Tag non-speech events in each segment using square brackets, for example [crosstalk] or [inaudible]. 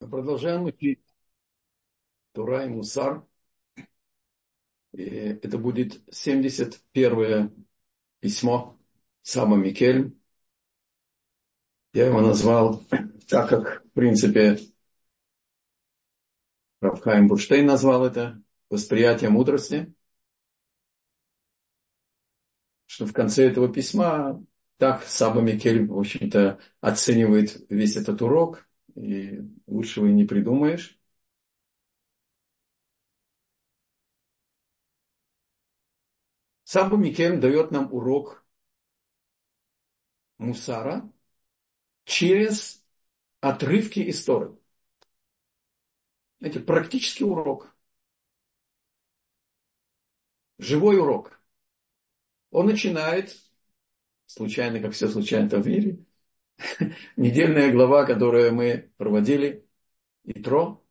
Продолжаем учить Тура и Мусар. И это будет 71 письмо Сама Микель. Я его назвал так, как, в принципе, Рафхайм Бурштейн назвал это восприятие мудрости. Что в конце этого письма так Саба Микель, в общем-то, оценивает весь этот урок – и лучшего и не придумаешь. Сабу Микем дает нам урок мусара через отрывки истории. Это практический урок. Живой урок. Он начинает, случайно, как все случайно в мире, [laughs] недельная глава, которую мы проводили, Итро,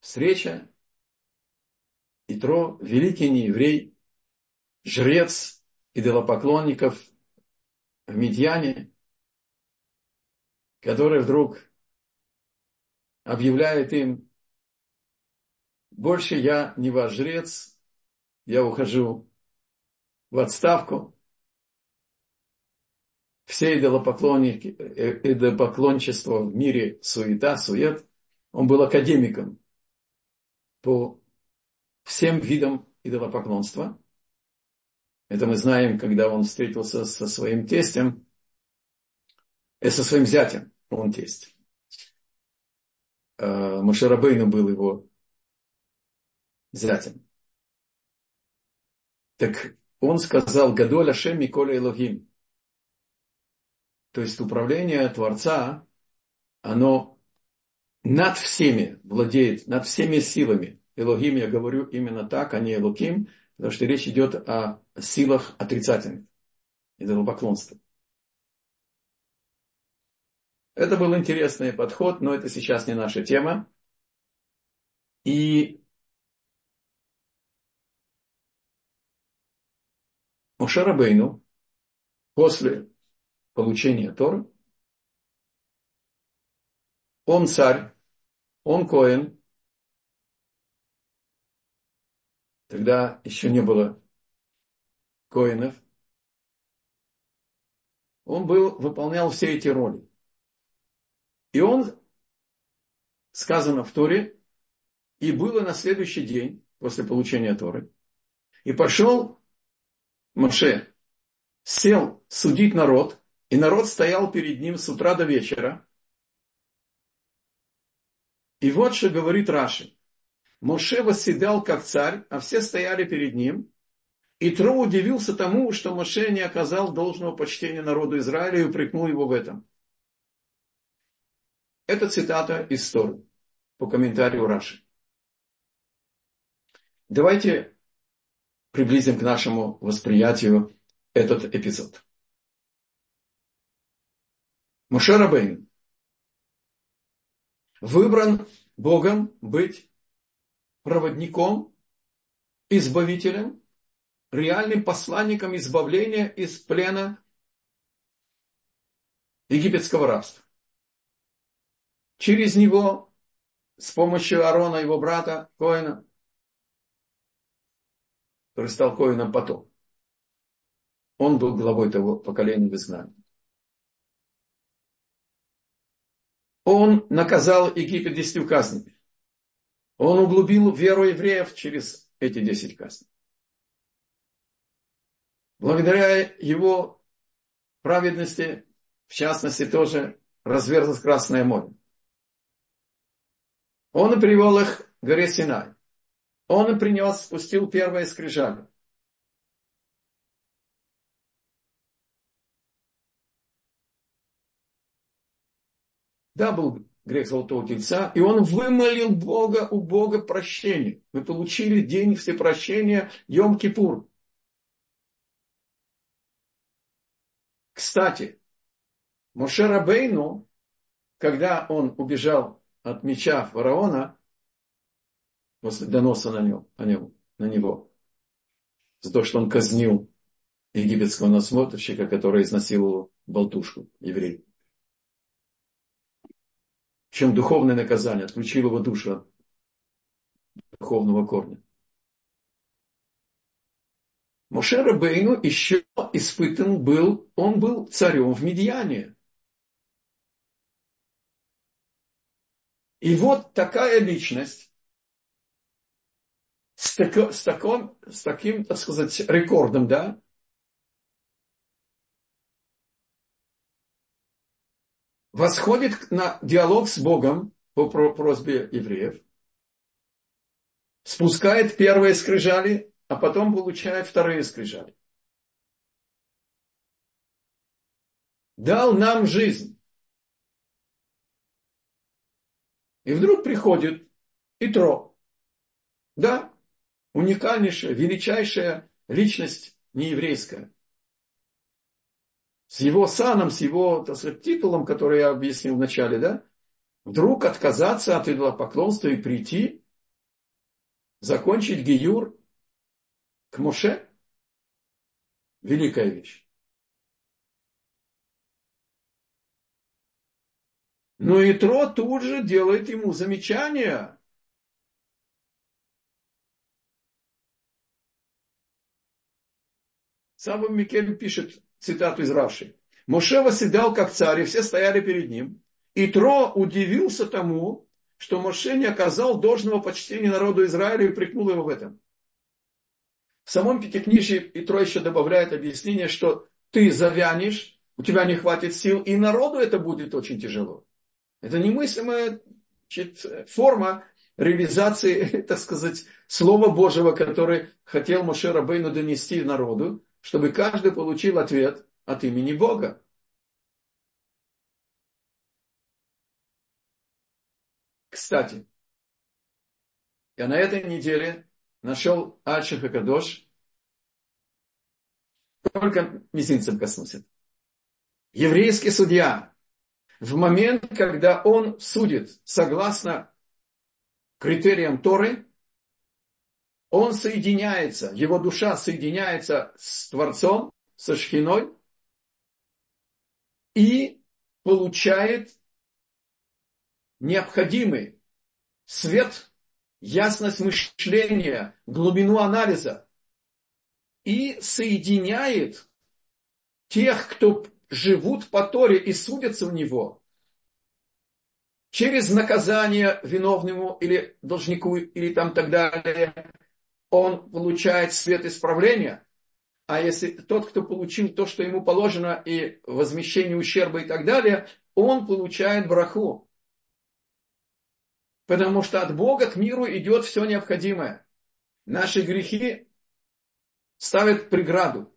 встреча, Итро, великий нееврей, жрец идолопоклонников в Медьяне, который вдруг объявляет им, больше я не ваш жрец, я ухожу в отставку, все идолопоклонники, э, идолопоклончество в мире суета, сует. Он был академиком по всем видам идолопоклонства. Это мы знаем, когда он встретился со своим тестем, э, со своим зятем, он тесть. Э, Машарабейну был его зятем. Так он сказал, Гадоля Шем Миколя Элогим. То есть управление Творца, оно над всеми владеет, над всеми силами. Элогим я говорю именно так, а не Элоким, потому что речь идет о силах отрицательных, идолопоклонства. Это был интересный подход, но это сейчас не наша тема. И Мушарабейну после получения Торы. Он царь, он Коэн. Тогда еще не было Коинов. Он был, выполнял все эти роли. И он, сказано в Торе, и было на следующий день, после получения Торы, и пошел Моше, сел судить народ, и народ стоял перед ним с утра до вечера. И вот что говорит Раши. Моше восседал как царь, а все стояли перед ним. И Тро удивился тому, что Моше не оказал должного почтения народу Израиля и упрекнул его в этом. Это цитата из Торы по комментарию Раши. Давайте приблизим к нашему восприятию этот эпизод. Мушарабейн выбран Богом быть проводником, избавителем, реальным посланником избавления из плена египетского рабства. Через него, с помощью Аарона, его брата Коина, который стал Коином потом, он был главой того поколения в изгнании. Он наказал Египет десятью казнями. Он углубил веру евреев через эти десять казней. Благодаря его праведности, в частности, тоже разверзлось Красное море. Он привел их к горе Синай. Он принес, спустил первое скрижали. Да, был грех Золотого Тельца, и он вымолил Бога у Бога прощения. Мы получили день всепрощения Йом-Кипур. Кстати, Моше Рабейну, когда он убежал от меча фараона, после доноса на, нем, на, него, на него, за то, что он казнил египетского насмотрщика, который изнасиловал болтушку еврея. Чем духовное наказание, отключил его душу от духовного корня. Моше Рабейну еще испытан был, он был царем в Медьяне. И вот такая личность с, тако, с, таком, с таким, так сказать, рекордом, да, восходит на диалог с Богом по просьбе евреев, спускает первые скрижали, а потом получает вторые скрижали. Дал нам жизнь. И вдруг приходит Итро. Да, уникальнейшая, величайшая личность нееврейская с его саном, с его так сказать, титулом, который я объяснил в начале, да, вдруг отказаться от идолопоклонства и прийти, закончить Гиюр к Моше. Великая вещь. Но Итро тут же делает ему замечание. Сам Микель пишет, цитату из Раши. Моше восседал как царь, и все стояли перед ним. И Тро удивился тому, что Моше не оказал должного почтения народу Израиля и упрекнул его в этом. В самом Пятикнижье Итро еще добавляет объяснение, что ты завянешь, у тебя не хватит сил, и народу это будет очень тяжело. Это немыслимая значит, форма реализации, [laughs] так сказать, Слова Божьего, который хотел Моше Рабейну донести народу, чтобы каждый получил ответ от имени Бога. Кстати, я на этой неделе нашел Альших и Кадош, только мизинцем коснулся. Еврейский судья в момент, когда он судит согласно критериям Торы, он соединяется, его душа соединяется с Творцом, со Шхиной и получает необходимый свет, ясность мышления, глубину анализа и соединяет тех, кто живут по Торе и судятся в него, через наказание виновному или должнику или там так далее, он получает свет исправления. А если тот, кто получил то, что ему положено, и возмещение ущерба и так далее, он получает браху. Потому что от Бога к миру идет все необходимое. Наши грехи ставят преграду.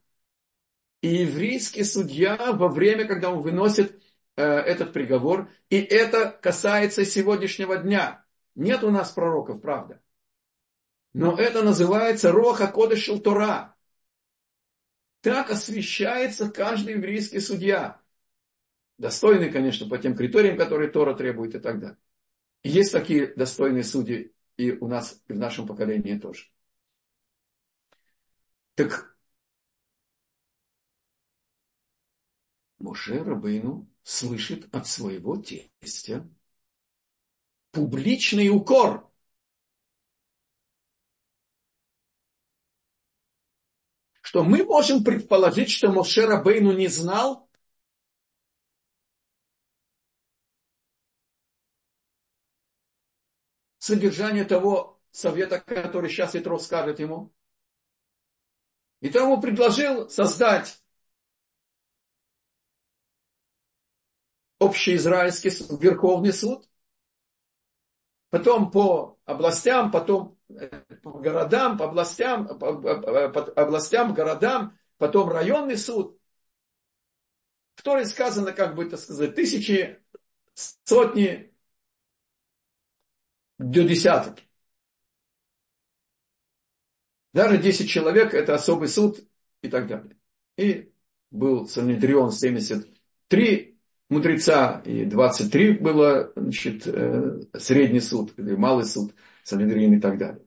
И еврейский судья во время, когда он выносит э, этот приговор, и это касается сегодняшнего дня. Нет у нас пророков, правда. Но это называется Роха Кодышил Тора. Так освещается каждый еврейский судья. Достойный, конечно, по тем критериям, которые Тора требует и так далее. И есть такие достойные судьи и у нас, и в нашем поколении тоже. Так Моше Рабейну слышит от своего тестя публичный укор – что мы можем предположить, что Моше Рабейну не знал, содержание того совета, который сейчас Итро скажет ему. И тому предложил создать общеизраильский Верховный суд, потом по областям, потом по городам, по областям, по, по областям, городам, потом районный суд. В Торе сказано, как бы это сказать, тысячи, сотни до десяток. Даже 10 человек – это особый суд и так далее. И был Санедрион 73 мудреца, и 23 было значит, э, средний суд, или малый суд, Санедрин и так далее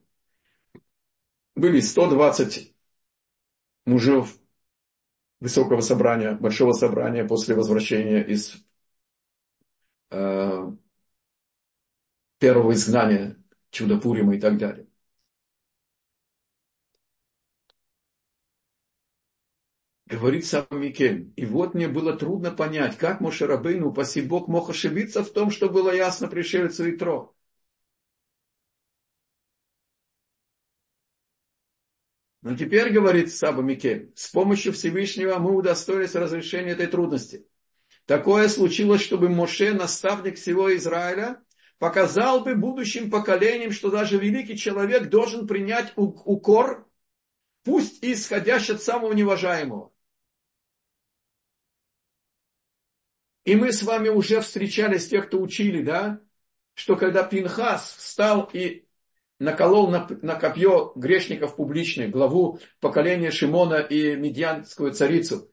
были 120 мужев высокого собрания, большого собрания после возвращения из э, первого изгнания, чудо Пурима и так далее. Говорит сам Микель. И вот мне было трудно понять, как Мошерабейну, упаси Бог, мог ошибиться в том, что было ясно пришельцу и Но теперь, говорит Саба Микель, с помощью Всевышнего мы удостоились разрешения этой трудности. Такое случилось, чтобы Моше, наставник всего Израиля, показал бы будущим поколениям, что даже великий человек должен принять укор, пусть и исходящий от самого неважаемого. И мы с вами уже встречались, те, кто учили, да, что когда Пинхас встал и наколол на, на копье грешников публичных, главу поколения Шимона и медианскую царицу,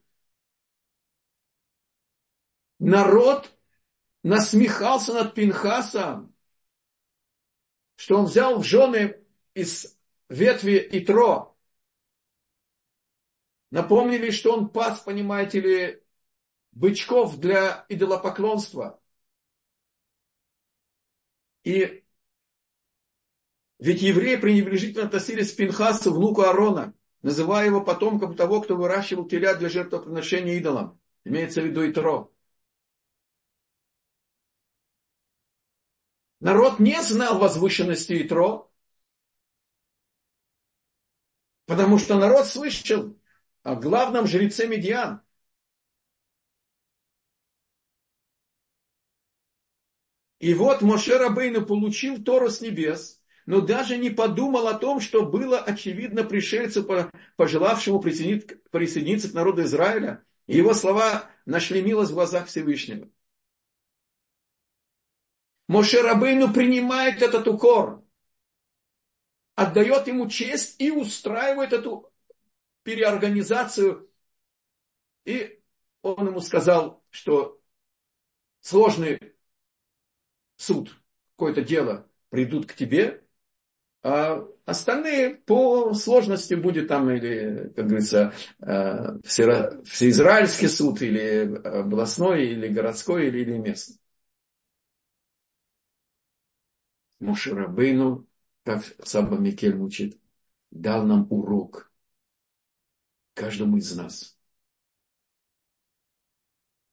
народ насмехался над Пинхасом, что он взял в жены из ветви Итро. Напомнили, что он пас, понимаете ли, бычков для идолопоклонства. И ведь евреи пренебрежительно относились к Пинхасу, внуку Аарона, называя его потомком того, кто выращивал теля для жертвоприношения идолам. Имеется в виду Итро. Народ не знал возвышенности Итро, потому что народ слышал о главном жреце Медиан. И вот Моше Рабейну получил Тору с небес, но даже не подумал о том, что было очевидно пришельцу, пожелавшему присоединиться, к народу Израиля. И его слова нашли милость в глазах Всевышнего. Моше Рабейну принимает этот укор, отдает ему честь и устраивает эту переорганизацию. И он ему сказал, что сложный суд, какое-то дело придут к тебе, а остальные по сложности будет там или, как говорится, э, всеизраильский суд, или областной, или городской, или, или местный. Мушарабейну, как Саба Микель учит, дал нам урок каждому из нас.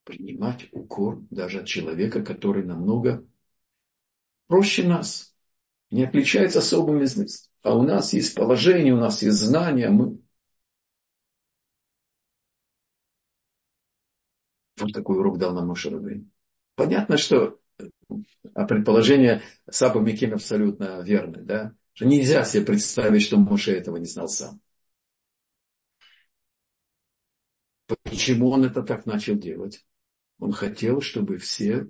Принимать укор даже от человека, который намного проще нас, не отличается особым известностью. А у нас есть положение, у нас есть знания, мы... Вот такой урок дал нам Мушарабейн. Понятно, что а предположение Саба Миким абсолютно верное, да? Что нельзя себе представить, что Моше этого не знал сам. Почему он это так начал делать? Он хотел, чтобы все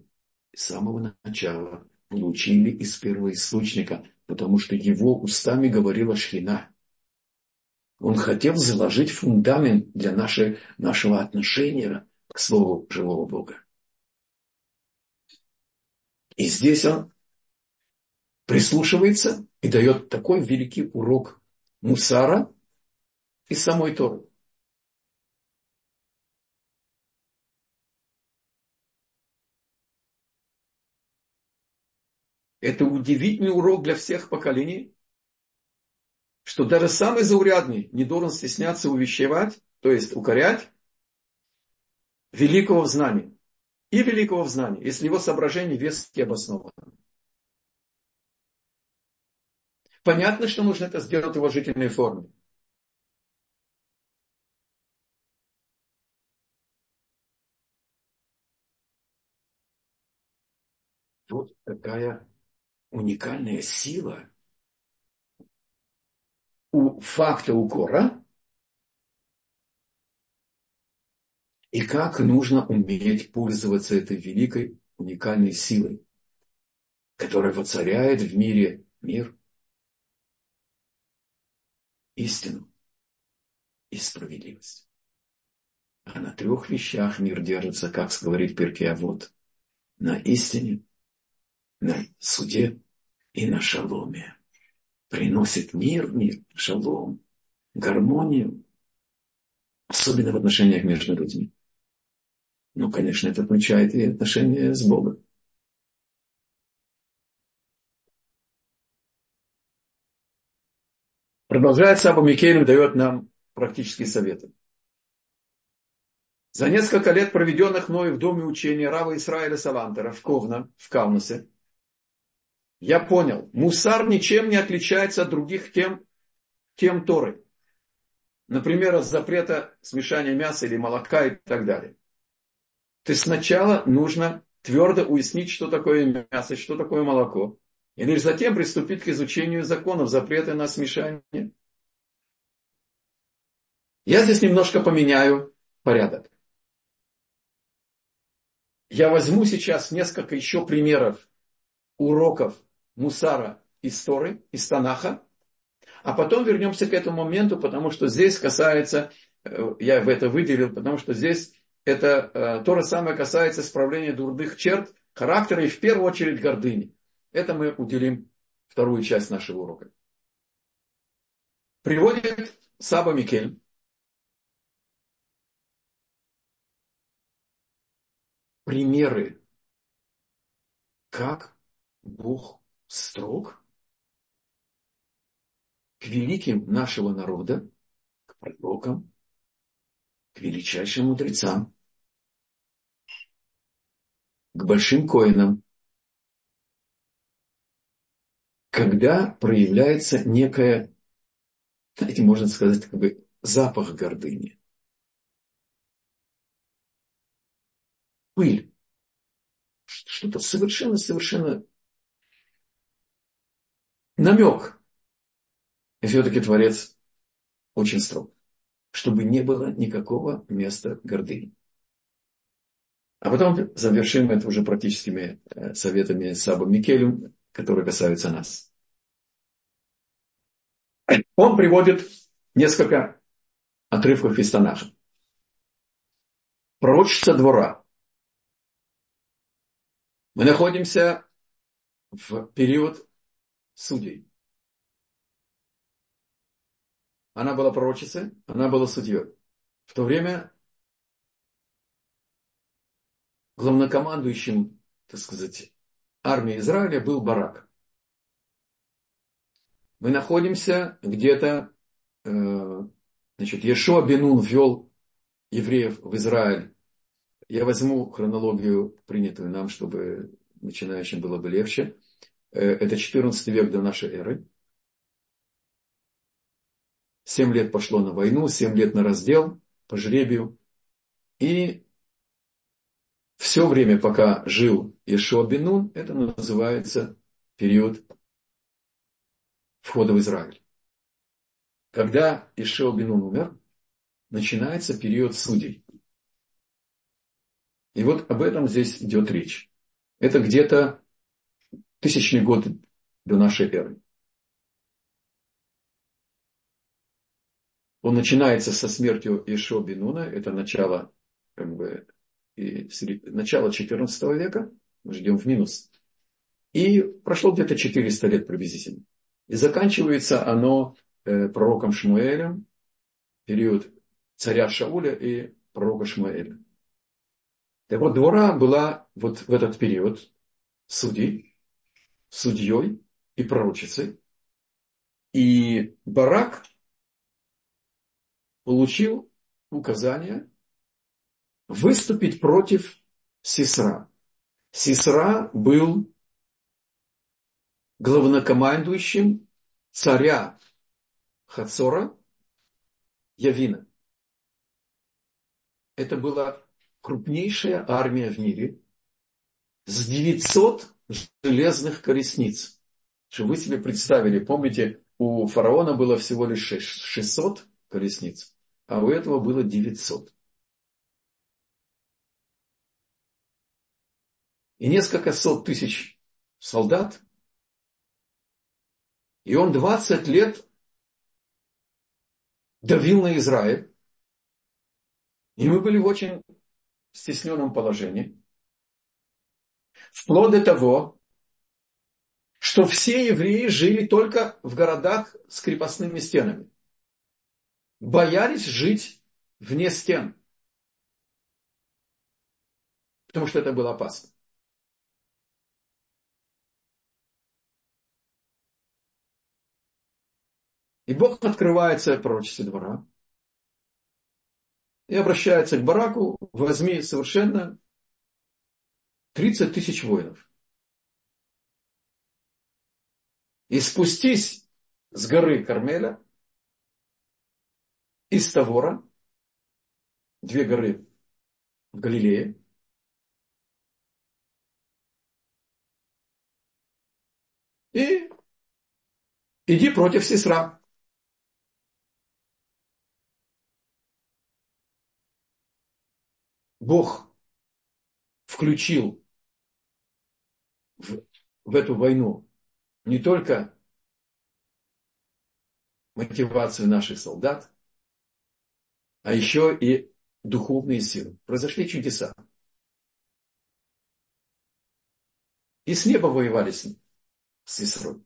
с самого начала получили из первого источника, потому что его устами говорила Шхина. Он хотел заложить фундамент для нашей, нашего отношения к Слову живого Бога. И здесь он прислушивается и дает такой великий урок мусара и самой Торы. Это удивительный урок для всех поколений, что даже самый заурядный не должен стесняться увещевать, то есть укорять великого в знании и великого в знании, если его соображения веские обоснованы. Понятно, что нужно это сделать в уважительной форме. Вот какая уникальная сила у факта укора, и как нужно уметь пользоваться этой великой уникальной силой, которая воцаряет в мире мир, истину и справедливость. А на трех вещах мир держится, как говорит Перкея, вот на истине, на суде и на шаломе. Приносит мир мир, шалом, гармонию, особенно в отношениях между людьми. Ну, конечно, это означает и отношения с Богом. Продолжает Саба Микелем, дает нам практические советы. За несколько лет, проведенных мною в доме учения Рава Исраиля Салантера в Ковна, в Кавнасе, я понял, мусар ничем не отличается от других тем, тем Торы. Например, от запрета смешания мяса или молока и так далее. Есть сначала нужно твердо уяснить, что такое мясо, что такое молоко. И лишь затем приступить к изучению законов, запрета на смешание. Я здесь немножко поменяю порядок. Я возьму сейчас несколько еще примеров уроков Мусара из Торы, из Танаха, а потом вернемся к этому моменту, потому что здесь касается, э, я в это выделил, потому что здесь это э, то же самое касается исправления дурных черт характера и в первую очередь гордыни. Это мы уделим вторую часть нашего урока. Приводит Саба Микель примеры, как Бог строг к великим нашего народа, к пророкам, к величайшим мудрецам, к большим коинам, когда проявляется некая, знаете, можно сказать, как бы запах гордыни. Пыль. Что-то совершенно-совершенно намек. И все-таки Творец очень строг, чтобы не было никакого места гордыни. А потом завершим это уже практическими э, советами Саба Микелем, которые касаются нас. Он приводит несколько отрывков из Танаха. Пророчица двора. Мы находимся в период судей. Она была пророчицей, она была судьей. В то время главнокомандующим, так сказать, армии Израиля был Барак. Мы находимся где-то, э, значит, Ешуа Бенун ввел евреев в Израиль. Я возьму хронологию, принятую нам, чтобы начинающим было бы легче. Э, это 14 век до нашей эры. Семь лет пошло на войну, семь лет на раздел по жребию. И все время, пока жил Ешуа Бенун, это называется период входа в Израиль. Когда Ишео Бенун умер, начинается период судей. И вот об этом здесь идет речь. Это где-то тысячный год до нашей эры. Он начинается со смертью Ишо Бенуна, это начало как бы, и начало 14 века, мы ждем в минус. И прошло где-то 400 лет приблизительно. И заканчивается оно э, пророком Шмуэлем, период царя Шауля и пророка Шмуэля. Так вот, двора была вот в этот период судей, судьей и пророчицей. И Барак получил указание выступить против Сисра. Сисра был главнокомандующим царя Хацора Явина. Это была крупнейшая армия в мире с 900 железных колесниц. Чтобы вы себе представили, помните, у фараона было всего лишь 600 колесниц, а у этого было 900. и несколько сот тысяч солдат. И он 20 лет давил на Израиль. И мы были в очень стесненном положении. Вплоть до того, что все евреи жили только в городах с крепостными стенами. Боялись жить вне стен. Потому что это было опасно. И Бог открывается пророчестве двора и обращается к Бараку, возьми совершенно 30 тысяч воинов. И спустись с горы Кармеля, из Тавора, две горы в Галилее, и иди против Сесра. Бог включил в, в эту войну не только мотивацию наших солдат, а еще и духовные силы. Произошли чудеса. И с неба воевали с, с Исрой.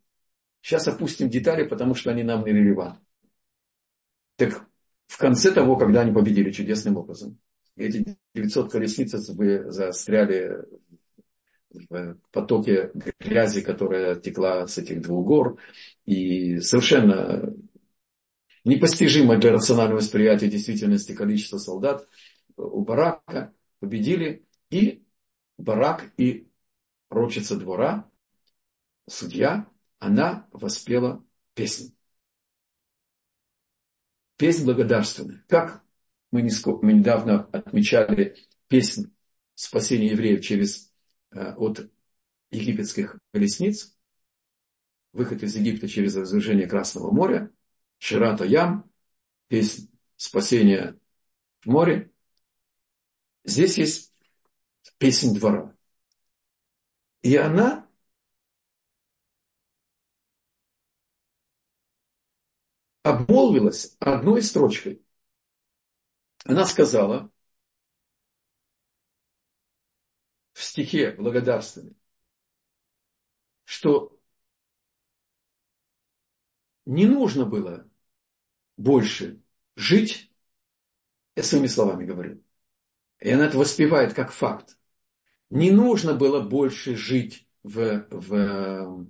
Сейчас опустим детали, потому что они нам не релевантны. Так в конце того, когда они победили чудесным образом, эти 900 колесниц застряли в потоке грязи, которая текла с этих двух гор. И совершенно непостижимое для рационального восприятия действительности количество солдат у Барака победили. И Барак и прочица двора, судья, она воспела песню. Песнь благодарственная. Как мы, недавно отмечали песнь спасения евреев через, э, от египетских колесниц, выход из Египта через разрушение Красного моря, Ширата Ям, песнь спасения в море. Здесь есть песнь двора. И она обмолвилась одной строчкой. Она сказала в стихе благодарственный, что не нужно было больше жить, я своими словами говорю, и она это воспевает как факт, не нужно было больше жить в, в,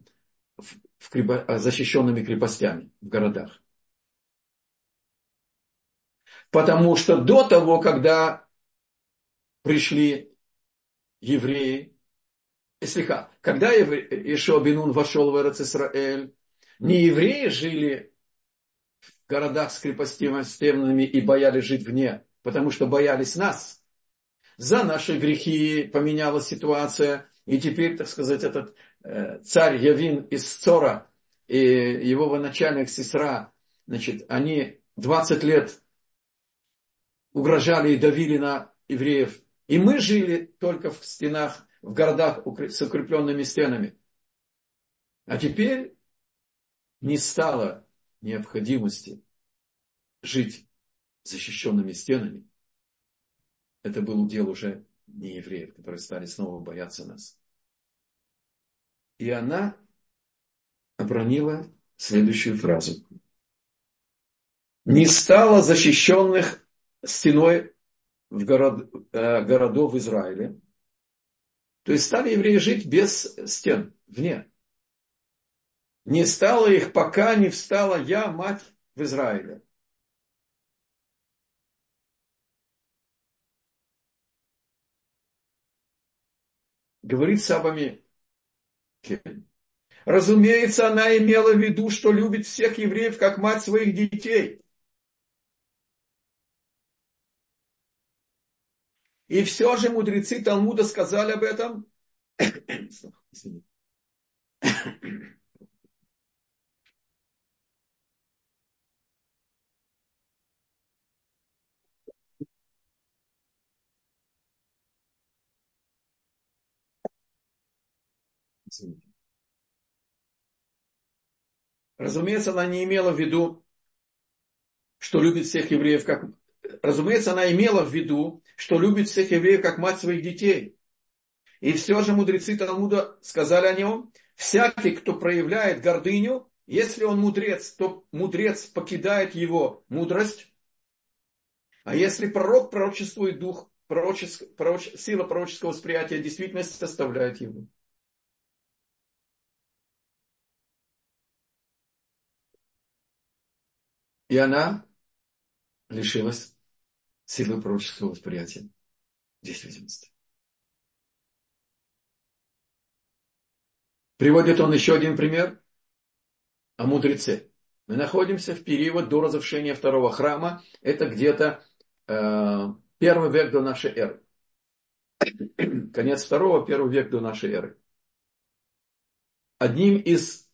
в, в крепо, защищенными крепостями в городах. Потому что до того, когда пришли евреи, слегка, когда Ишо Бинун вошел в Эрец Исраэль, не евреи жили в городах с крепостями и боялись жить вне, потому что боялись нас. За наши грехи поменялась ситуация, и теперь, так сказать, этот э, царь Явин из Цора и его военачальник Сесра, значит, они 20 лет угрожали и давили на евреев. И мы жили только в стенах, в городах с укрепленными стенами. А теперь не стало необходимости жить защищенными стенами. Это был удел уже не евреев, которые стали снова бояться нас. И она обронила следующую фразу. Не стало защищенных стеной в город, э, городов Израиля. То есть стали евреи жить без стен, вне. Не стало их, пока не встала я, мать в Израиле. Говорит Сабами. Разумеется, она имела в виду, что любит всех евреев, как мать своих детей. И все же мудрецы Талмуда сказали об этом. Разумеется, она не имела в виду, что любит всех евреев как разумеется, она имела в виду, что любит всех евреев как мать своих детей. И все же мудрецы Талмуда сказали о нем, всякий, кто проявляет гордыню, если он мудрец, то мудрец покидает его мудрость. А если пророк пророчествует дух, пророческ, пророч, сила пророческого восприятия действительности составляет его. И она лишилась силы пророческого восприятия, действительности. Приводит он еще один пример о мудреце. Мы находимся в период до разрушения второго храма. Это где-то э, первый век до нашей эры. Конец второго, первый век до нашей эры. Одним из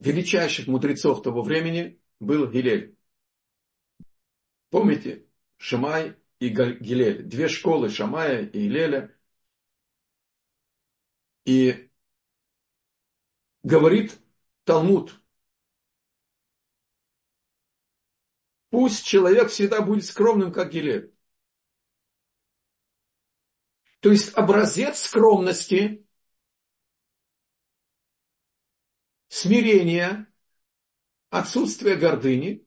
величайших мудрецов того времени был Гилель. Помните, Шамай и Гилель. Две школы Шамая и Гилеля. И говорит Талмуд, пусть человек всегда будет скромным, как Гилель. То есть образец скромности, смирения, отсутствия гордыни.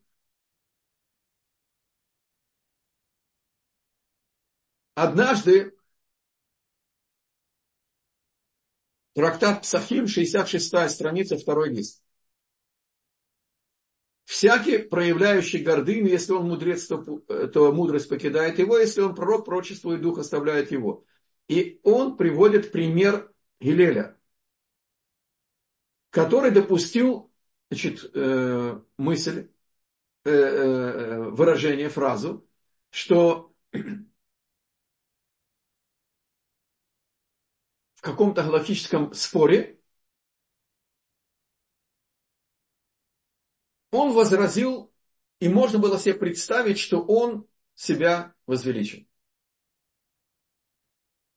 Однажды трактат Псахим, 66 страница, второй лист. Всякий, проявляющий гордыню, если он мудрец, то, то мудрость покидает его, если он пророк, пророчество и дух оставляет его. И он приводит пример Гилеля, который допустил значит, э, мысль, э, э, выражение, фразу, что каком-то галактическом споре он возразил, и можно было себе представить, что он себя возвеличил.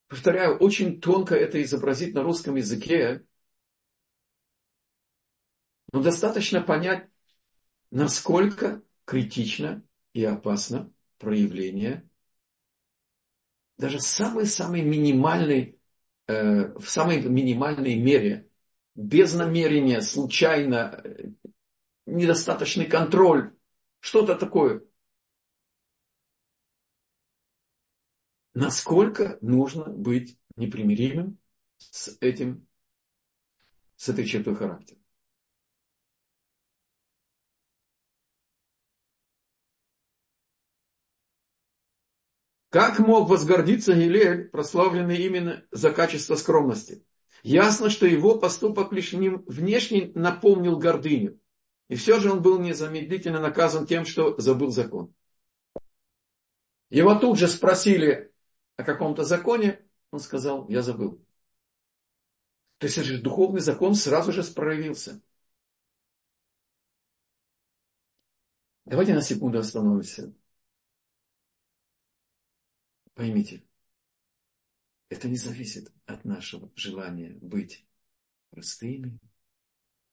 Повторяю, очень тонко это изобразить на русском языке, но достаточно понять, насколько критично и опасно проявление даже самой-самой минимальной, в самой минимальной мере, без намерения, случайно, э, недостаточный контроль, что-то такое – насколько нужно быть непримиримым с этим, с этой чертой характера. Как мог возгордиться Гилель, прославленный именно за качество скромности? Ясно, что его поступок лишь внешне напомнил гордыню. И все же он был незамедлительно наказан тем, что забыл закон. Его тут же спросили, о каком-то законе, он сказал, я забыл. То есть же духовный закон сразу же проявился. Давайте на секунду остановимся. Поймите, это не зависит от нашего желания быть простыми,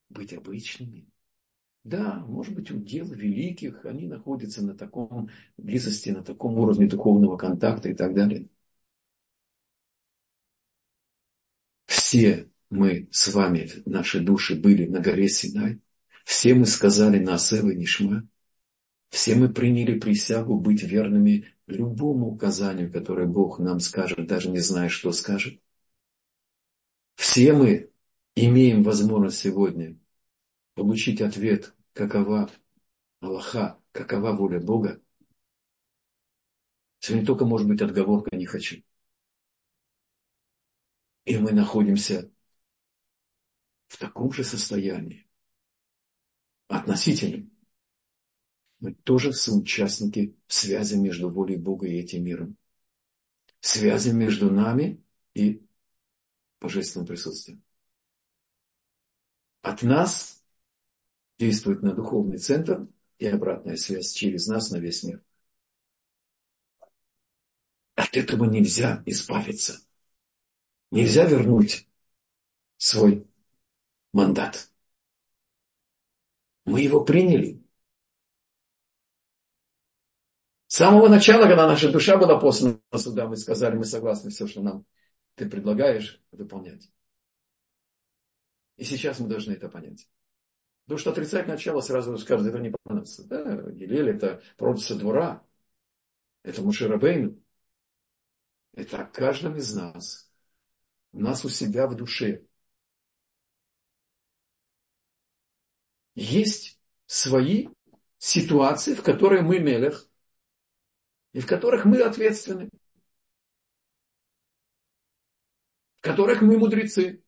быть обычными. Да, может быть, у дел великих, они находятся на таком близости, на таком уровне духовного контакта и так далее. Все мы с вами, наши души были на горе Синай. Все мы сказали на и Нишма. Все мы приняли присягу быть верными любому указанию, которое Бог нам скажет, даже не зная, что скажет. Все мы имеем возможность сегодня получить ответ, какова Аллаха, какова воля Бога. Сегодня только может быть отговорка «не хочу». И мы находимся в таком же состоянии. Относительно. Мы тоже соучастники связи между волей Бога и этим миром. Связи между нами и божественным присутствием. От нас действует на духовный центр и обратная связь через нас на весь мир. От этого нельзя избавиться. Нельзя вернуть свой мандат. Мы его приняли. С самого начала, когда наша душа была послана сюда, мы сказали, мы согласны все, что нам ты предлагаешь, выполнять. И сейчас мы должны это понять. Потому что отрицать начало сразу скажет, это не понравится. Да, Гилель это пророчество двора. Это Мушерабейну. Это о каждом из нас у нас у себя в душе есть свои ситуации, в которых мы мелех, и в которых мы ответственны, в которых мы мудрецы.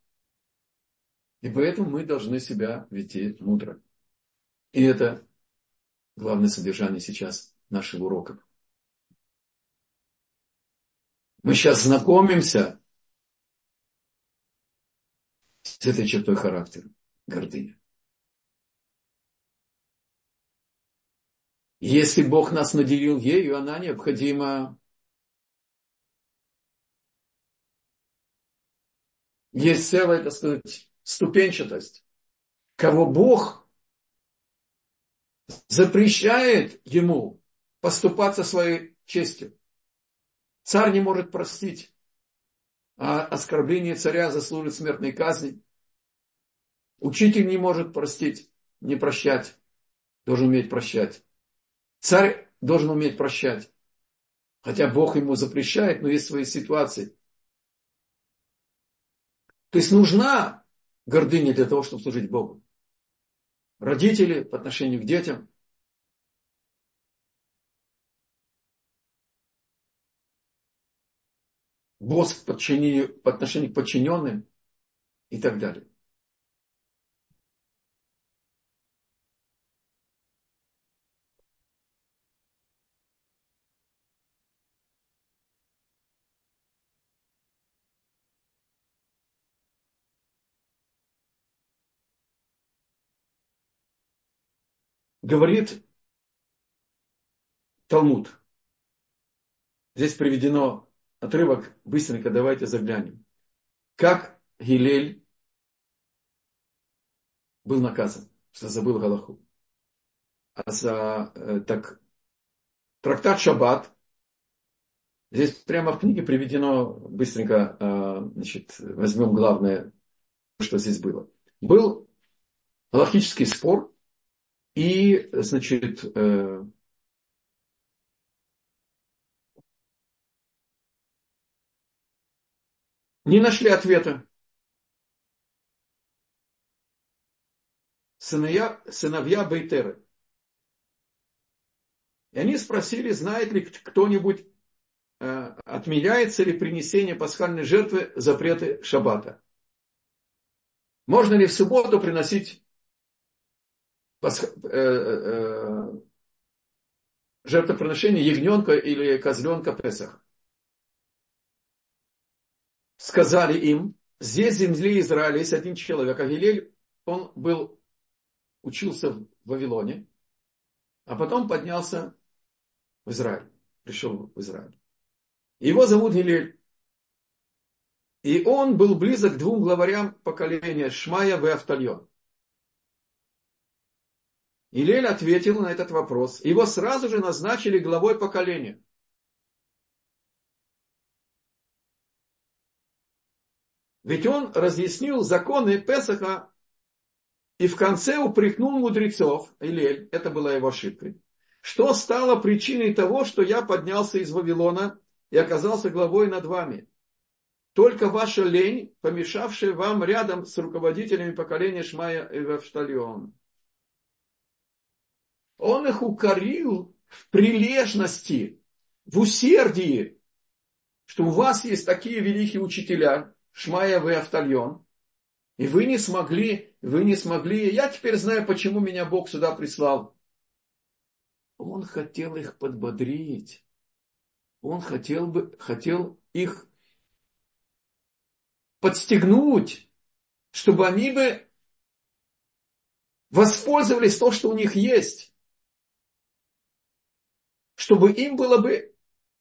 И поэтому мы должны себя вести мудро. И это главное содержание сейчас нашего урока. Мы сейчас знакомимся с этой чертой характера, гордыня. Если Бог нас наделил ею, она необходима. Есть целая, так сказать, ступенчатость. Кого Бог запрещает ему поступаться своей честью. Царь не может простить, а оскорбление царя заслужит смертной казни. Учитель не может простить, не прощать, должен уметь прощать. Царь должен уметь прощать. Хотя Бог ему запрещает, но есть свои ситуации. То есть нужна гордыня для того, чтобы служить Богу. Родители по отношению к детям. Босс по отношению, к подчиненным и так далее. Говорит Талмуд. Здесь приведено отрывок, быстренько давайте заглянем. Как Гилель был наказан, что забыл Галаху. А за, э, так, трактат Шаббат, здесь прямо в книге приведено, быстренько, э, значит, возьмем главное, что здесь было. Был галактический спор и, значит, э, не нашли ответа. Сыновья, сыновья Бейтеры. И они спросили, знает ли кто-нибудь, э, отменяется ли принесение пасхальной жертвы запреты шаббата. Можно ли в субботу приносить пасх... э, э, жертвоприношение ягненка или козленка Песах. Сказали им, здесь в земле Израиля есть один человек, Авилель, он был, учился в Вавилоне, а потом поднялся в Израиль, пришел в Израиль. Его зовут Гилель. И он был близок к двум главарям поколения Шмая и Автальон. Илель ответил на этот вопрос. Его сразу же назначили главой поколения. Ведь он разъяснил законы Песаха и в конце упрекнул мудрецов, Илель, это была его ошибкой, что стало причиной того, что я поднялся из Вавилона и оказался главой над вами. Только ваша лень, помешавшая вам рядом с руководителями поколения Шмая и Вавштальона. Он их укорил в прилежности, в усердии, что у вас есть такие великие учителя, Шмая и Автальон, и вы не смогли, вы не смогли, я теперь знаю, почему меня Бог сюда прислал. Он хотел их подбодрить. Он хотел бы, хотел их подстегнуть, чтобы они бы воспользовались то, что у них есть чтобы им было бы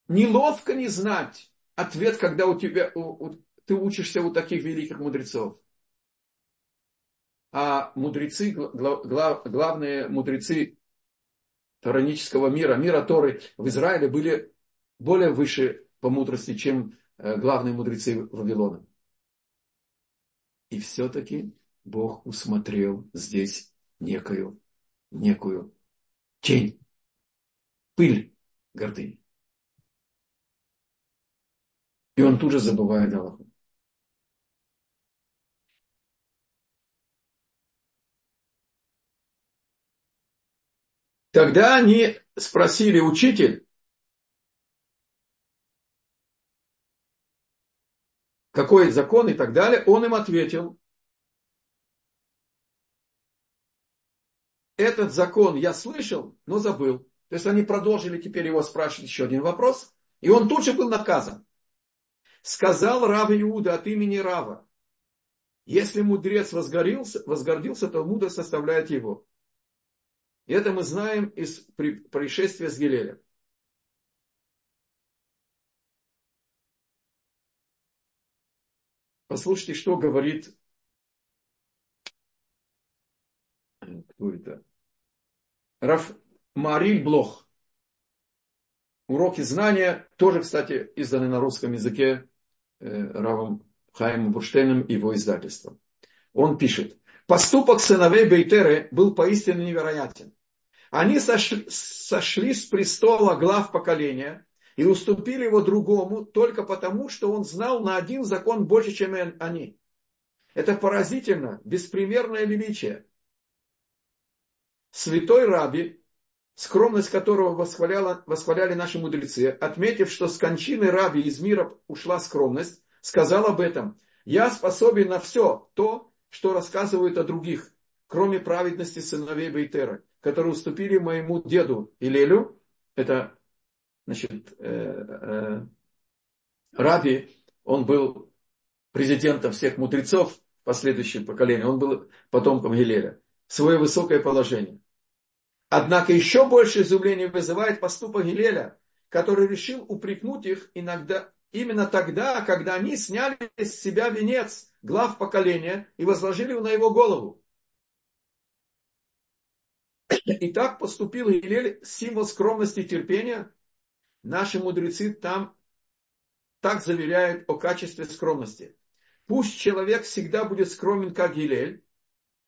неловко не знать ответ, когда у тебя, у, у, ты учишься у таких великих мудрецов. А мудрецы, глав, главные мудрецы таранического мира, мира Торы в Израиле были более выше по мудрости, чем э, главные мудрецы Вавилона. И все-таки Бог усмотрел здесь некую, некую тень пыль гордыни. И он тут же забывает Аллаху. Тогда они спросили учитель, какой закон и так далее. Он им ответил, этот закон я слышал, но забыл. То есть они продолжили теперь его спрашивать еще один вопрос. И он тут же был наказан. Сказал Рав Иуда от имени Рава. Если мудрец возгордился, возгордился, то мудрость составляет его. И это мы знаем из происшествия с Гилелем. Послушайте, что говорит кто это? Раф Мариль Блох. Уроки знания, тоже, кстати, изданы на русском языке э, Равом Хаимом Бурштейном и его издательством. Он пишет, поступок сыновей Бейтеры был поистине невероятен. Они сошли, сошли с престола глав поколения и уступили его другому только потому, что он знал на один закон больше, чем они. Это поразительно, беспримерное величие. Святой Раби, скромность которого восхваляли наши мудрецы, отметив, что с кончины Раби из мира ушла скромность, сказал об этом. Я способен на все то, что рассказывают о других, кроме праведности сыновей Бейтера, которые уступили моему деду Илелю. Это, значит, э, э, Раби, он был президентом всех мудрецов последующего поколения, он был потомком Гилеля. Свое высокое положение. Однако еще больше изумления вызывает поступок Гилеля, который решил упрекнуть их иногда именно тогда, когда они сняли с себя венец глав поколения и возложили его на его голову. И так поступил Гилель, символ скромности и терпения. Наши мудрецы там так заверяют о качестве скромности. Пусть человек всегда будет скромен, как Гилель,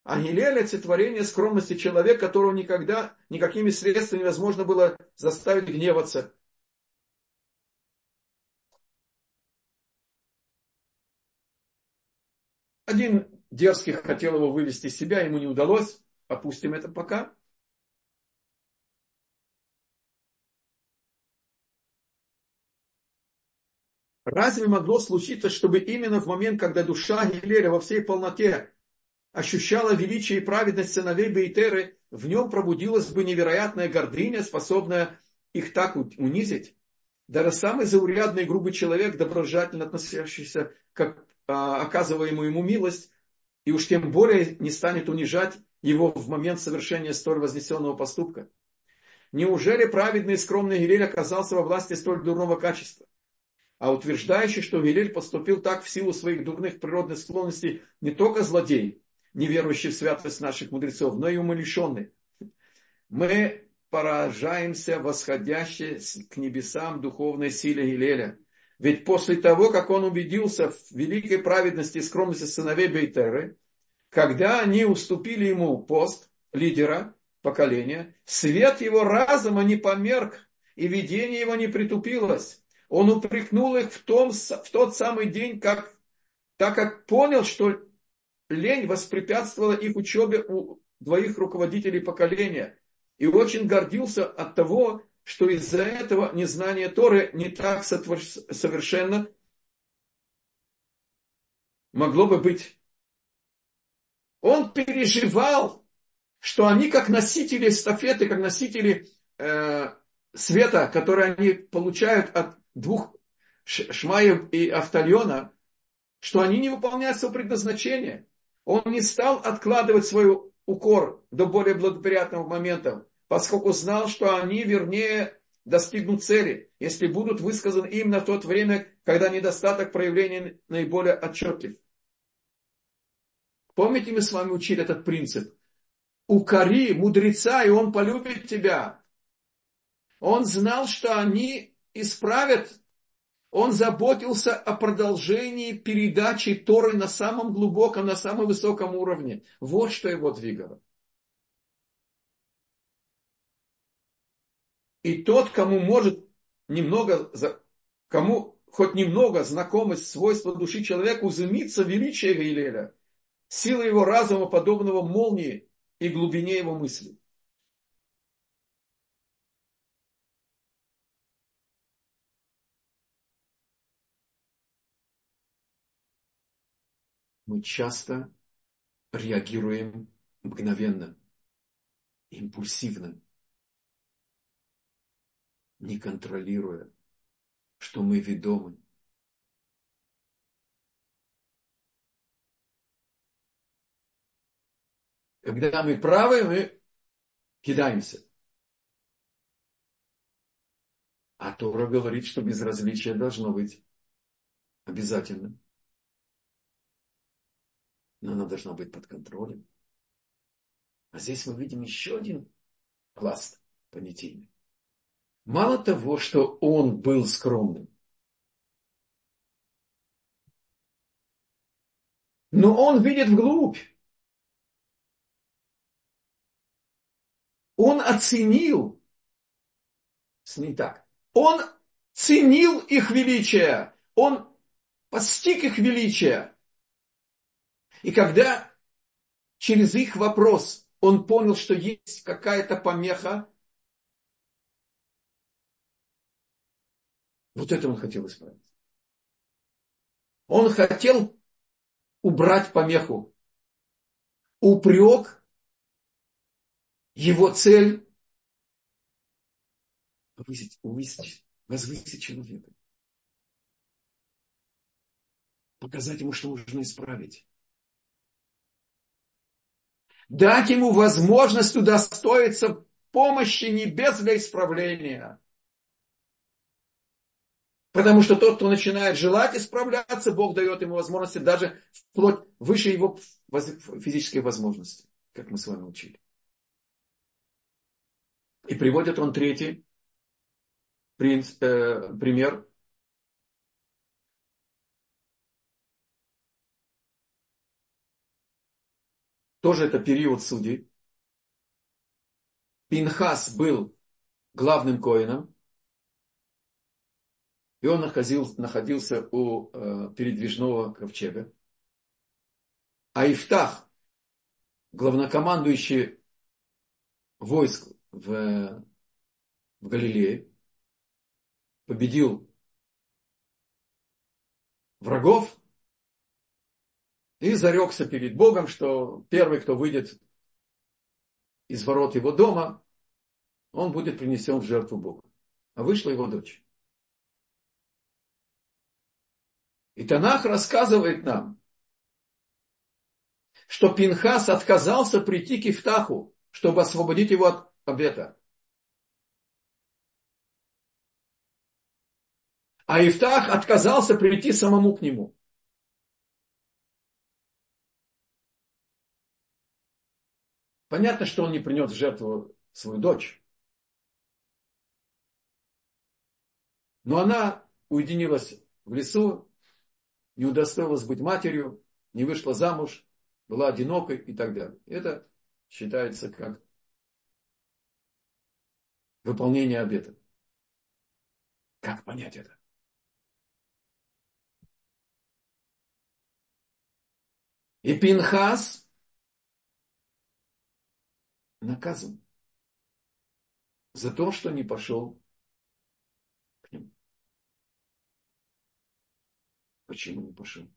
а Гилель – олицетворение скромности человека, которого никогда никакими средствами невозможно было заставить гневаться. Один дерзкий хотел его вывести из себя, ему не удалось. Опустим это пока. Разве могло случиться, чтобы именно в момент, когда душа Гилеля во всей полноте ощущала величие и праведность сыновей Бейтеры, в нем пробудилась бы невероятная гордыня, способная их так унизить. Даже самый заурядный и грубый человек, доброжательно относящийся к а, оказываемую ему милость, и уж тем более не станет унижать его в момент совершения столь вознесенного поступка. Неужели праведный и скромный Гилель оказался во власти столь дурного качества? А утверждающий, что Гилель поступил так в силу своих дурных природных склонностей не только злодей, не верующий в святость наших мудрецов, но и умалишенный. Мы поражаемся восходящей к небесам духовной силе Гилеля. Ведь после того, как он убедился в великой праведности и скромности сыновей Бейтеры, когда они уступили ему пост лидера поколения, свет его разума не померк, и видение его не притупилось. Он упрекнул их в, том, в тот самый день, как, так как понял, что лень воспрепятствовала их учебе у двоих руководителей поколения. И очень гордился от того, что из-за этого незнание Торы не так совершенно могло бы быть. Он переживал, что они как носители эстафеты, как носители э, света, который они получают от двух Шмаев и Автальона, что они не выполняют свое предназначение. Он не стал откладывать свой укор до более благоприятного момента, поскольку знал, что они, вернее, достигнут цели, если будут высказаны именно в то время, когда недостаток проявления наиболее отчетлив. Помните, мы с вами учили этот принцип? Укори мудреца, и он полюбит тебя. Он знал, что они исправят он заботился о продолжении передачи Торы на самом глубоком, на самом высоком уровне. Вот что его двигало. И тот, кому может немного, кому хоть немного знакомость свойства души человека, узымится величие Гилеля, сила его разума, подобного молнии и глубине его мысли. Мы часто реагируем мгновенно, импульсивно, не контролируя, что мы ведомы. Когда мы правы, мы кидаемся. А Тора говорит, что безразличие должно быть обязательно. Но оно должно быть под контролем. А здесь мы видим еще один пласт понятийный. Мало того, что он был скромным, но он видит вглубь. Он оценил, не так, он ценил их величие, он постиг их величие. И когда через их вопрос он понял, что есть какая-то помеха, Вот это он хотел исправить. Он хотел убрать помеху. Упрек, его цель повысить, увысить, возвысить человека. Показать ему, что нужно исправить. Дать ему возможность удостоиться помощи небес для исправления. Потому что тот, кто начинает желать исправляться, Бог дает ему возможности даже вплоть выше его физической возможности, как мы с вами учили. И приводит он третий э, пример. Тоже это период судей. Пинхас был главным коином, и он находился, находился у э, передвижного ковчега. А Ифтах, главнокомандующий войск в, в Галилее, победил врагов и зарекся перед Богом, что первый, кто выйдет из ворот его дома, он будет принесен в жертву Богу. А вышла его дочь. И Танах рассказывает нам, что Пинхас отказался прийти к Ифтаху, чтобы освободить его от обета. А Ифтах отказался прийти самому к нему. Понятно, что он не принес в жертву свою дочь. Но она уединилась в лесу, не удостоилась быть матерью, не вышла замуж, была одинокой и так далее. Это считается как выполнение обета. Как понять это? И Пинхас наказан за то, что не пошел Почему не пошел?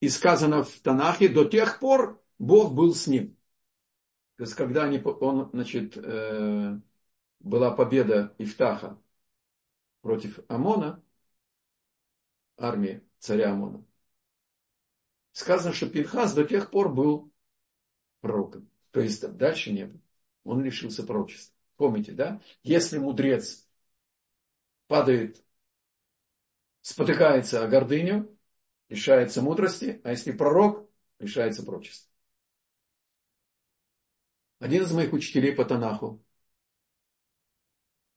И сказано в Танахе, до тех пор Бог был с ним. То есть, когда они, он, значит, э, была победа Ифтаха против Амона, армии царя Амона, сказано, что Пинхас до тех пор был пророком. То есть дальше не было. Он лишился пророчества. Помните, да? Если мудрец падает, спотыкается о гордыню, лишается мудрости, а если пророк, лишается пророчества. Один из моих учителей по Танаху,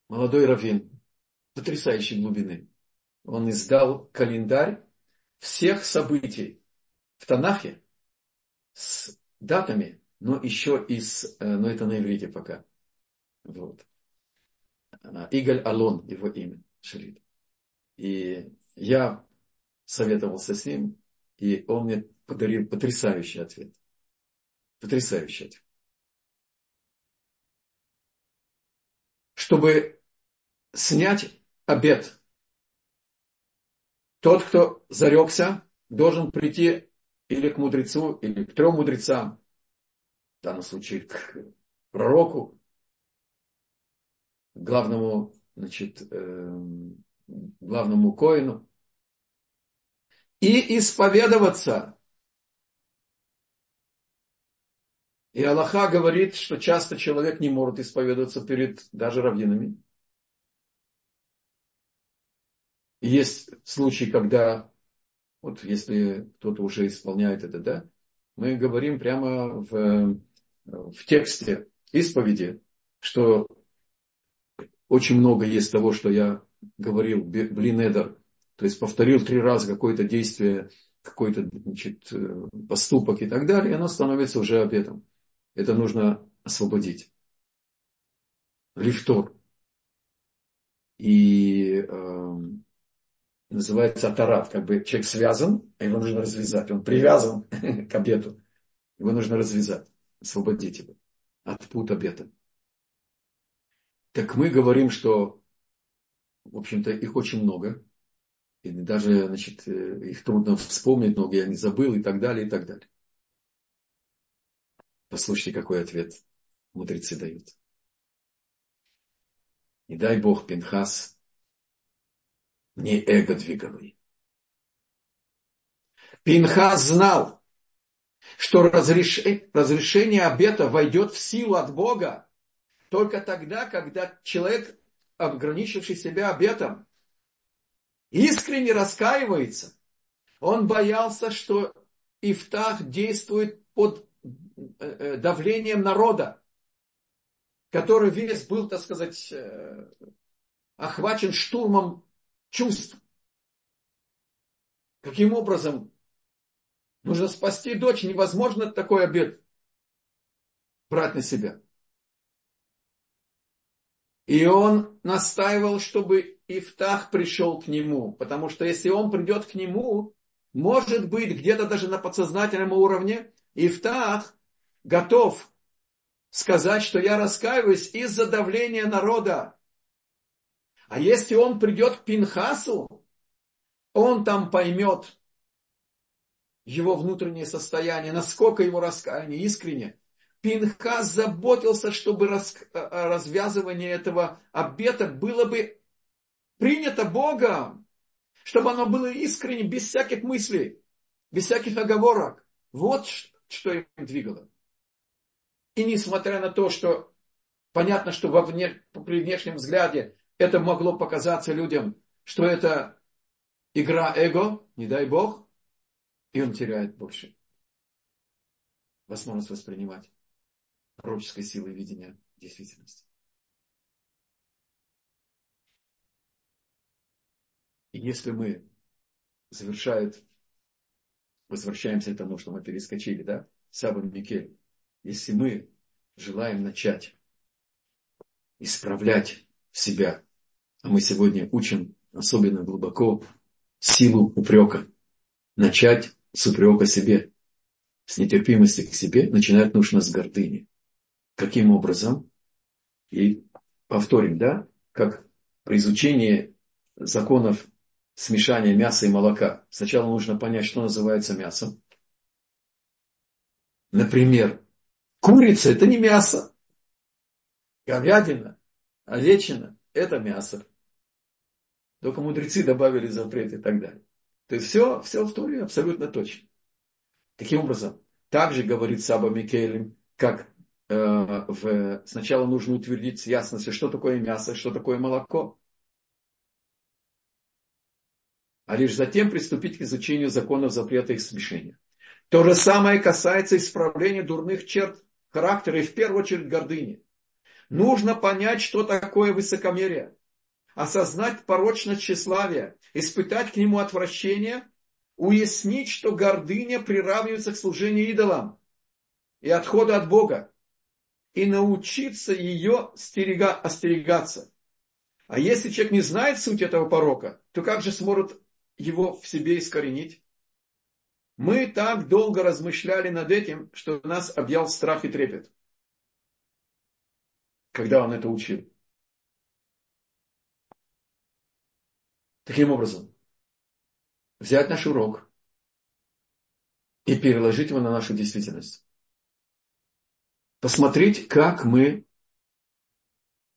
молодой раввин, потрясающей глубины, он издал календарь всех событий в Танахе с датами но еще из, э, но это на иврите пока. Вот. А, Игаль Алон, его имя, Шалит. И я советовался с ним, и он мне подарил потрясающий ответ. Потрясающий ответ. чтобы снять обед. Тот, кто зарекся, должен прийти или к мудрецу, или к трем мудрецам, в данном случае к пророку, главному, значит, э, главному коину, и исповедоваться. И Аллаха говорит, что часто человек не может исповедоваться перед даже раввинами. Есть случаи, когда, вот если кто-то уже исполняет это, да, мы говорим прямо в, в тексте исповеди, что очень много есть того, что я говорил, блинедер, то есть повторил три раза какое-то действие, какой-то значит, поступок и так далее, и оно становится уже обетом. Это нужно освободить. Лифтор. И э, называется атарат, как бы человек связан, а его нужно развязать. Он привязан [laughs] к обету. Его нужно развязать, освободить его от пут обета. Так мы говорим, что, в общем-то, их очень много. И даже, значит, э, их трудно вспомнить, много я не забыл и так далее, и так далее. Послушайте, какой ответ мудрецы дают. Не дай Бог, Пинхас не эго двигало Пинхас знал, что разреш... разрешение обета войдет в силу от Бога только тогда, когда человек, ограничивший себя обетом, искренне раскаивается. Он боялся, что Ифтах действует под э, э, давлением народа, который весь был, так сказать, э, охвачен штурмом чувств. Каким образом нужно спасти дочь? Невозможно такой обед брать на себя. И он настаивал, чтобы Ифтах пришел к нему. Потому что если он придет к нему, может быть, где-то даже на подсознательном уровне, Ифтах готов сказать, что я раскаиваюсь из-за давления народа. А если он придет к Пинхасу, он там поймет его внутреннее состояние, насколько его раскаяние искренне. Пинхас заботился, чтобы э, развязывание этого обета было бы принято Богом, чтобы оно было искренне, без всяких мыслей, без всяких оговорок. Вот что им двигало. И несмотря на то, что понятно, что во вне, при внешнем взгляде это могло показаться людям, что это игра эго, не дай бог, и он теряет больше возможность воспринимать пророческой силы видения действительности. И если мы, завершает, возвращаемся к тому, что мы перескочили, да, Саба Микель, если мы желаем начать исправлять себя мы сегодня учим особенно глубоко силу упрека. Начать с упрека себе, с нетерпимости к себе, начинать нужно с гордыни. Каким образом? И повторим, да, как при изучении законов смешания мяса и молока. Сначала нужно понять, что называется мясом. Например, курица – это не мясо. Говядина, овечина – это мясо. Только мудрецы добавили запрет и так далее. То есть все, все в Торе абсолютно точно. Таким образом, также говорит Саба Микелем, как э, в, сначала нужно утвердить с ясностью, что такое мясо, что такое молоко. А лишь затем приступить к изучению законов запрета их смешения. То же самое касается исправления дурных черт характера и в первую очередь гордыни. Нужно понять, что такое высокомерие осознать порочность тщеславия, испытать к нему отвращение, уяснить, что гордыня приравнивается к служению идолам и отходу от Бога, и научиться ее стерега, остерегаться. А если человек не знает суть этого порока, то как же сможет его в себе искоренить? Мы так долго размышляли над этим, что нас объял страх и трепет, когда он это учил. Таким образом, взять наш урок и переложить его на нашу действительность. Посмотреть, как мы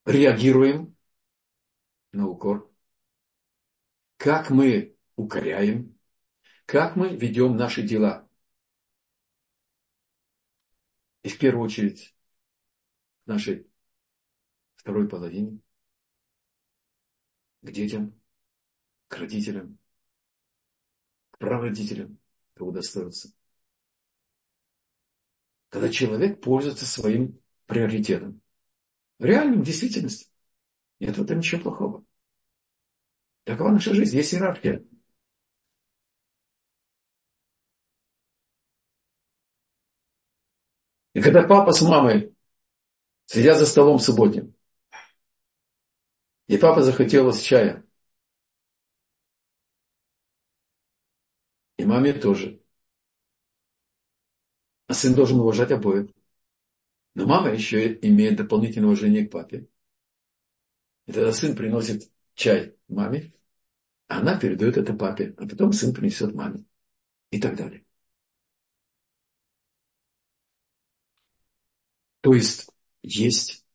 реагируем на укор, как мы укоряем, как мы ведем наши дела. И в первую очередь нашей второй половине, к детям, к родителям, к прародителям, кто удостоился. Когда человек пользуется своим приоритетом. Реальным, в действительности. Нет в этом ничего плохого. Такова наша жизнь, есть иерархия. И когда папа с мамой сидят за столом субботним, и папа захотелось чая, и маме тоже. А сын должен уважать обоих. Но мама еще имеет дополнительное уважение к папе. И тогда сын приносит чай маме, а она передает это папе, а потом сын принесет маме. И так далее. То есть есть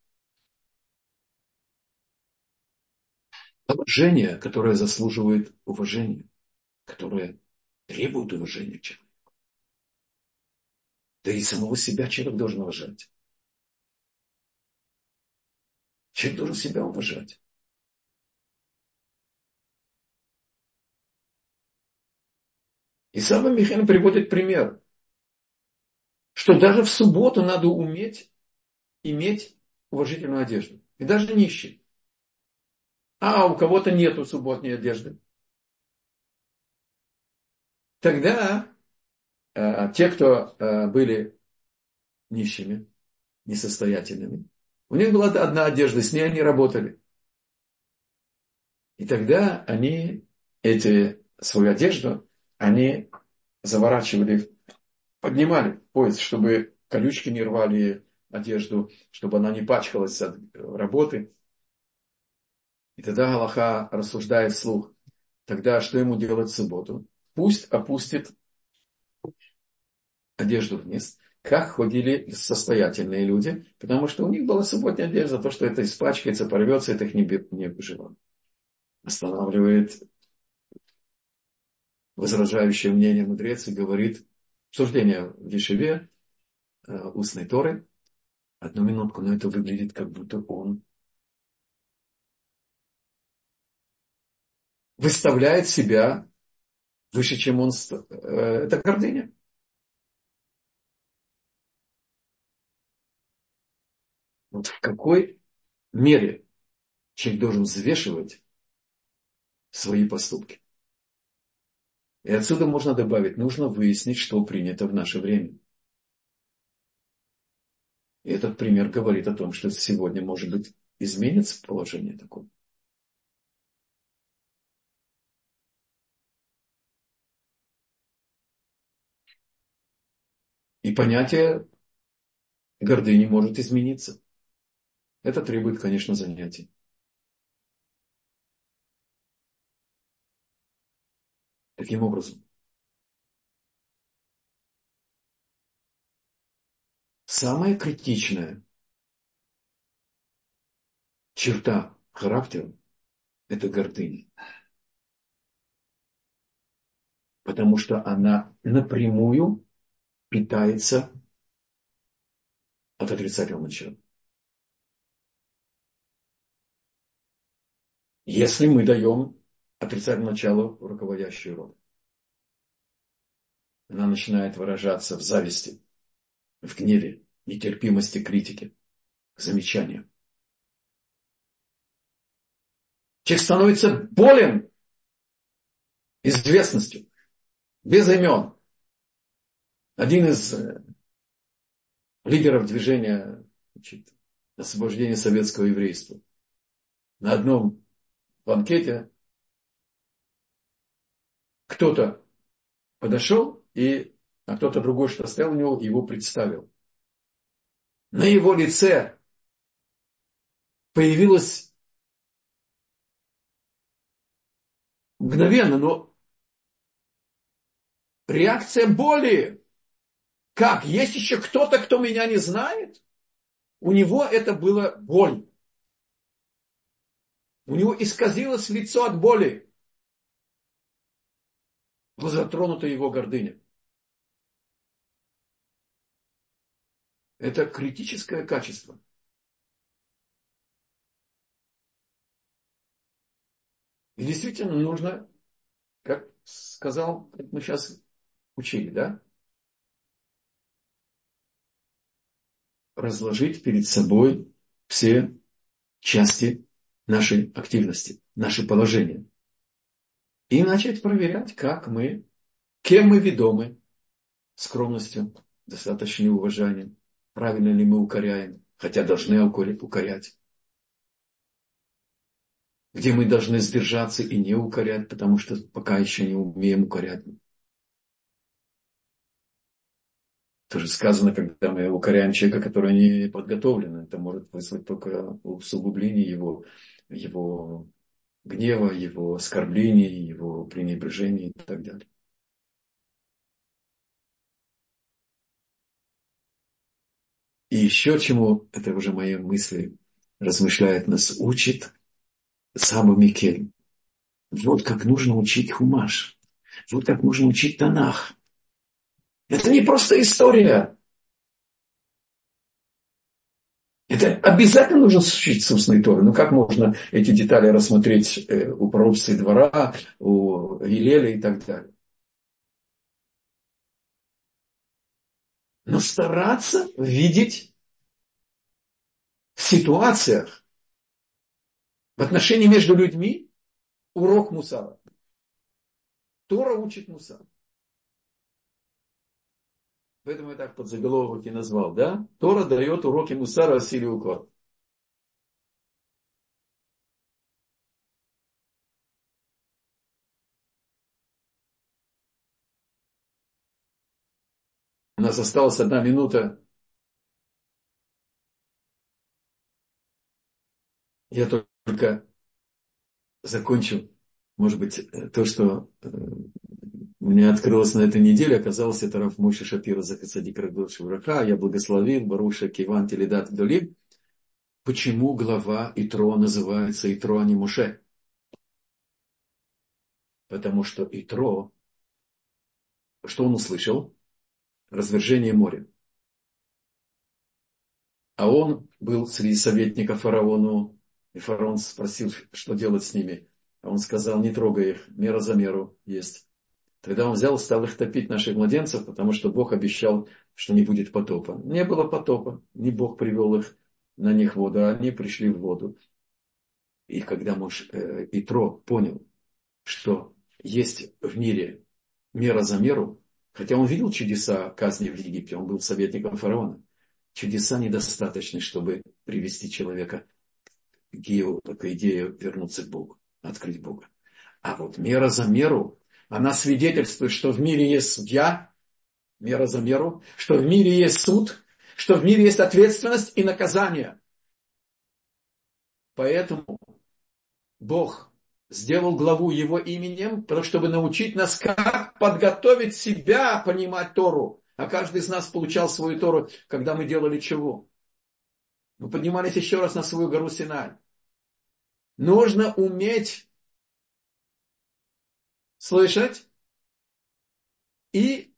уважение, которое заслуживает уважения, которое требует уважения человека. Да и самого себя человек должен уважать. Человек должен себя уважать. И Саба Михаил приводит пример, что даже в субботу надо уметь иметь уважительную одежду. И даже нищий. А у кого-то нету субботней одежды. Тогда э, те, кто э, были нищими, несостоятельными, у них была одна одежда, с ней они работали. И тогда они эти, свою одежду, они заворачивали, поднимали пояс, чтобы колючки не рвали одежду, чтобы она не пачкалась от работы. И тогда Галаха рассуждает вслух. Тогда что ему делать в субботу? Пусть опустит одежду вниз, как ходили состоятельные люди, потому что у них была субботняя одежда, то, что это испачкается, порвется, это их не, не выжило. Останавливает возражающее мнение мудрец и говорит, обсуждение в Ешеве, э, устной Торы, одну минутку, но это выглядит, как будто он выставляет себя выше, чем он... Э, это гордыня. Вот в какой мере человек должен взвешивать свои поступки. И отсюда можно добавить, нужно выяснить, что принято в наше время. И этот пример говорит о том, что сегодня, может быть, изменится положение такое. И понятие гордыни может измениться. Это требует, конечно, занятий. Таким образом, самая критичная черта характера – это гордыня. Потому что она напрямую питается от отрицательного начала. Если мы даем отрицательное начало руководящую роль. Она начинает выражаться в зависти, в гневе, нетерпимости критики, замечания. Человек становится болен известностью, без имен. Один из э, лидеров движения значит, освобождения советского еврейства на одном банкете кто-то подошел, и, а кто-то другой, что стоял у него, его представил. На его лице появилось мгновенно, но реакция боли. Как? Есть еще кто-то, кто меня не знает? У него это было боль. У него исказилось лицо от боли. Была затронута его гордыня. Это критическое качество. И действительно нужно, как сказал, как мы сейчас учили, да? Разложить перед собой все части нашей активности, наши положения. И начать проверять, как мы, кем мы ведомы, скромностью, достаточным уважением, правильно ли мы укоряем, хотя должны укорять. Где мы должны сдержаться и не укорять, потому что пока еще не умеем укорять. Тоже сказано, когда мы укоряем человека, который не подготовлен, это может вызвать только усугубление его, его гнева, его оскорблений, его пренебрежения и так далее. И еще чему, это уже мои мысли, размышляет нас, учит Саба Микель. Вот как нужно учить Хумаш. Вот как нужно учить Танах. Это не просто история. Это обязательно нужно учиться устной Торы. Ну как можно эти детали рассмотреть э, у пророчества двора, у Елеля и так далее. Но стараться видеть в ситуациях, в отношении между людьми, урок мусара. Тора учит мусар. Поэтому я так под заголовок и назвал, да? Тора дает уроки мусара о силе уклада. У нас осталась одна минута. Я только закончу, может быть, то, что э, у меня на этой неделе, оказалось, это Раф Мойша Шапира Захасади Крагдот Шевраха, я благословил Баруша Киван Теледат Долим. Почему глава Итро называется Итро, а не Муше? Потому что Итро, что он услышал? Развержение моря. А он был среди советников фараону, и фараон спросил, что делать с ними. А он сказал, не трогай их, мера за меру есть. Тогда он взял, стал их топить, наших младенцев, потому что Бог обещал, что не будет потопа. Не было потопа, не Бог привел их на них воду, а они пришли в воду. И когда муж э, Итро понял, что есть в мире мера за меру, хотя он видел чудеса казни в Египте, он был советником фараона, чудеса недостаточны, чтобы привести человека к идее вернуться к Богу, открыть Бога. А вот мера за меру она свидетельствует, что в мире есть судья, мера за меру, что в мире есть суд, что в мире есть ответственность и наказание. Поэтому Бог сделал главу его именем, чтобы научить нас, как подготовить себя понимать Тору. А каждый из нас получал свою Тору, когда мы делали чего? Мы поднимались еще раз на свою гору Синай. Нужно уметь слышать и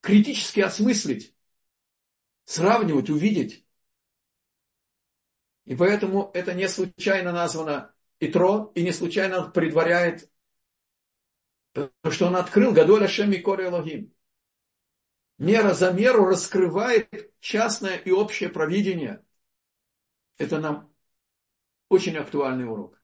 критически осмыслить, сравнивать, увидеть. И поэтому это не случайно названо Итро, и не случайно предваряет, потому что он открыл Гадоль Ашем Микори Элогим. Мера за меру раскрывает частное и общее провидение. Это нам очень актуальный урок.